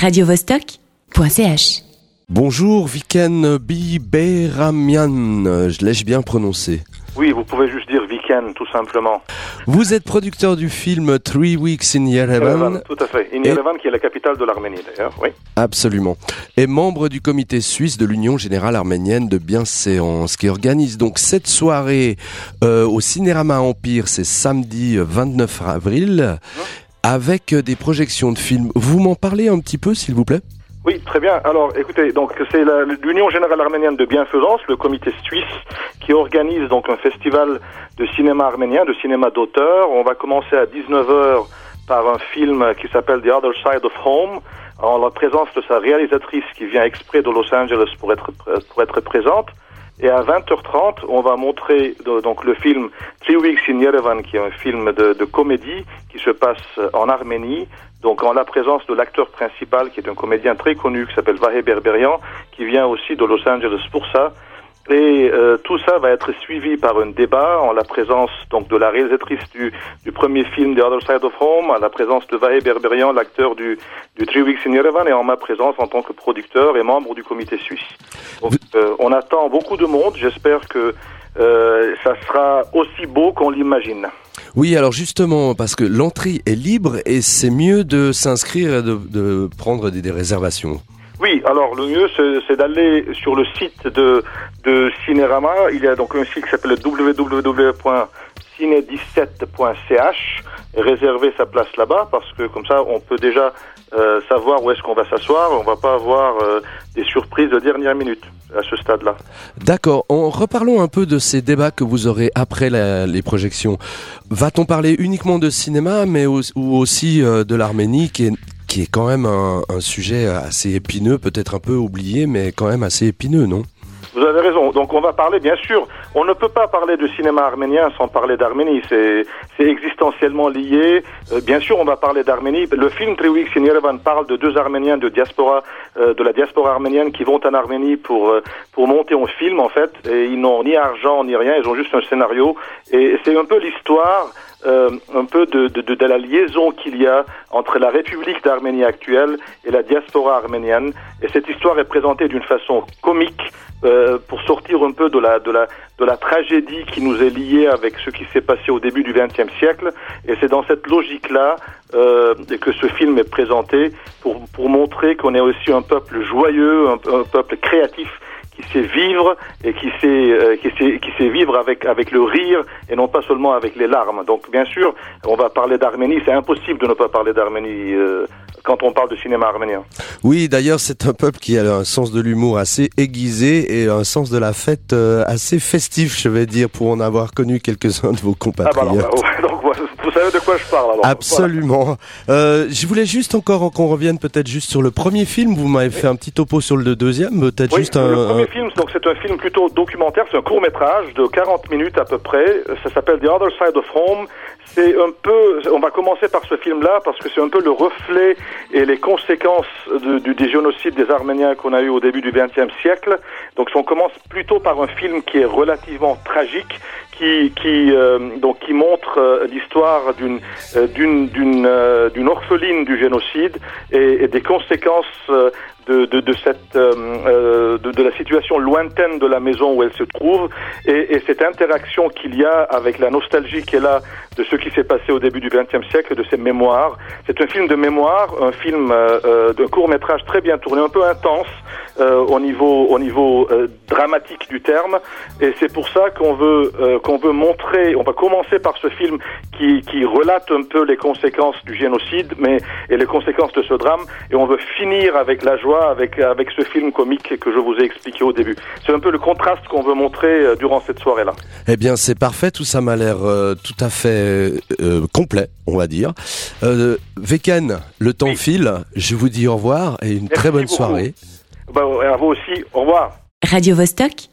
radiovostok.ch. Bonjour Viken Biberamian, je l'ai bien prononcé? Oui, vous pouvez juste dire Viken, tout simplement. Vous êtes producteur du film Three Weeks in Yerevan. tout à fait. In Yerevan, qui est la capitale de l'Arménie, d'ailleurs, oui. Absolument. Et membre du comité suisse de l'Union Générale Arménienne de Bienséance, qui organise donc cette soirée euh, au Cinérama Empire, c'est samedi 29 avril, hum. Avec des projections de films. Vous m'en parlez un petit peu, s'il vous plaît? Oui, très bien. Alors, écoutez, donc c'est l'Union générale arménienne de bienfaisance, le comité suisse, qui organise donc un festival de cinéma arménien, de cinéma d'auteur. On va commencer à 19h par un film qui s'appelle The Other Side of Home, en la présence de sa réalisatrice qui vient exprès de Los Angeles pour être pour être présente. Et à 20h30, on va montrer donc le film Three Weeks in Yerevan, qui est un film de, de comédie qui se passe en Arménie, donc en la présence de l'acteur principal, qui est un comédien très connu, qui s'appelle Vahé Berberian, qui vient aussi de Los Angeles pour ça. Et euh, tout ça va être suivi par un débat en la présence donc de la réalisatrice du, du premier film The Other Side of Home, à la présence de Vahé Berberian, l'acteur du, du Three Weeks in Yerevan, et en ma présence en tant que producteur et membre du comité suisse. Donc euh, on attend beaucoup de monde. J'espère que euh, ça sera aussi beau qu'on l'imagine. Oui, alors justement, parce que l'entrée est libre et c'est mieux de s'inscrire, de, de prendre des, des, réservations. Oui, alors le mieux c'est d'aller sur le site de, de Cinérama. Il y a donc un site qui s'appelle www.ciné17.ch et réserver sa place là-bas parce que comme ça on peut déjà euh, savoir où est-ce qu'on va s'asseoir. On va pas avoir euh, des surprises de dernière minute à ce stade-là. D'accord. En reparlons un peu de ces débats que vous aurez après les projections. Va-t-on parler uniquement de cinéma, mais ou aussi euh, de l'Arménie, qui est qui est quand même un, un sujet assez épineux, peut-être un peu oublié, mais quand même assez épineux, non? Vous avez raison. Donc on va parler, bien sûr, on ne peut pas parler de cinéma arménien sans parler d'Arménie. C'est, c'est existentiellement lié. Euh, bien sûr, on va parler d'Arménie. Le film Three Weeks in Yerevan parle de deux Arméniens de diaspora, euh, de la diaspora arménienne qui vont en Arménie pour euh, pour monter un film en fait. Et ils n'ont ni argent ni rien. Ils ont juste un scénario. Et c'est un peu l'histoire. Euh, un peu de, de, de, la liaison qu'il y a entre la République d'Arménie actuelle et la diaspora arménienne. Et cette histoire est présentée d'une façon comique, euh, pour sortir un peu de la, de, la, de la tragédie qui nous est liée avec ce qui s'est passé au début du XXe siècle. Et c'est dans cette logique-là euh, que ce film est présenté pour, pour montrer qu'on est aussi un peuple joyeux, un peuple créatif qui sait vivre et qui sait, euh, qui sait, qui sait vivre avec, avec le rire et non pas seulement avec les larmes. Donc bien sûr, on va parler d'Arménie. C'est impossible de ne pas parler d'Arménie euh, quand on parle de cinéma arménien. Oui, d'ailleurs, c'est un peuple qui a un sens de l'humour assez aiguisé et un sens de la fête euh, assez festif, je vais dire, pour en avoir connu quelques-uns de vos compatriotes. Ah bah donc, vous savez de quoi je parle alors. Absolument. Euh, je voulais juste encore qu'on revienne peut-être juste sur le premier film. Vous m'avez fait un petit topo sur le deuxième, peut-être juste un. Le premier film, donc c'est un film plutôt documentaire, c'est un court métrage de 40 minutes à peu près. Ça s'appelle The Other Side of Home. C'est un peu, on va commencer par ce film-là parce que c'est un peu le reflet et les conséquences du, du génocide des Arméniens qu'on a eu au début du XXe siècle. Donc on commence plutôt par un film qui est relativement tragique, qui, qui euh, donc qui montre euh, l'histoire d'une euh, d'une d'une d'une orpheline du génocide et, des conséquences de, de, de cette de, de, la situation lointaine de la maison où elle se trouve et, et cette interaction qu'il y a avec la nostalgie est là de ce qui s'est passé au début du XXe siècle, de ses mémoires. C'est un film de mémoire, un film euh, d'un court métrage très bien tourné, un peu intense euh, au niveau au niveau euh, dramatique du terme, et c'est pour ça qu'on veut qu'on veut montrer. On va commencer par ce film qui qui relate un peu les conséquences du génocide, mais et les conséquences de ce drame, et on veut finir avec la joie, avec avec ce film comique que je vous ai expliqué au début. C'est un peu le contraste qu'on veut montrer durant cette soirée-là. Eh bien, c'est parfait. Tout ça m'a l'air tout à fait euh, complet, on va dire. Euh, Veken, le temps file. Je vous dis au revoir et une très bonne soirée. Bah, à vous aussi. Au revoir. Radio -Vostok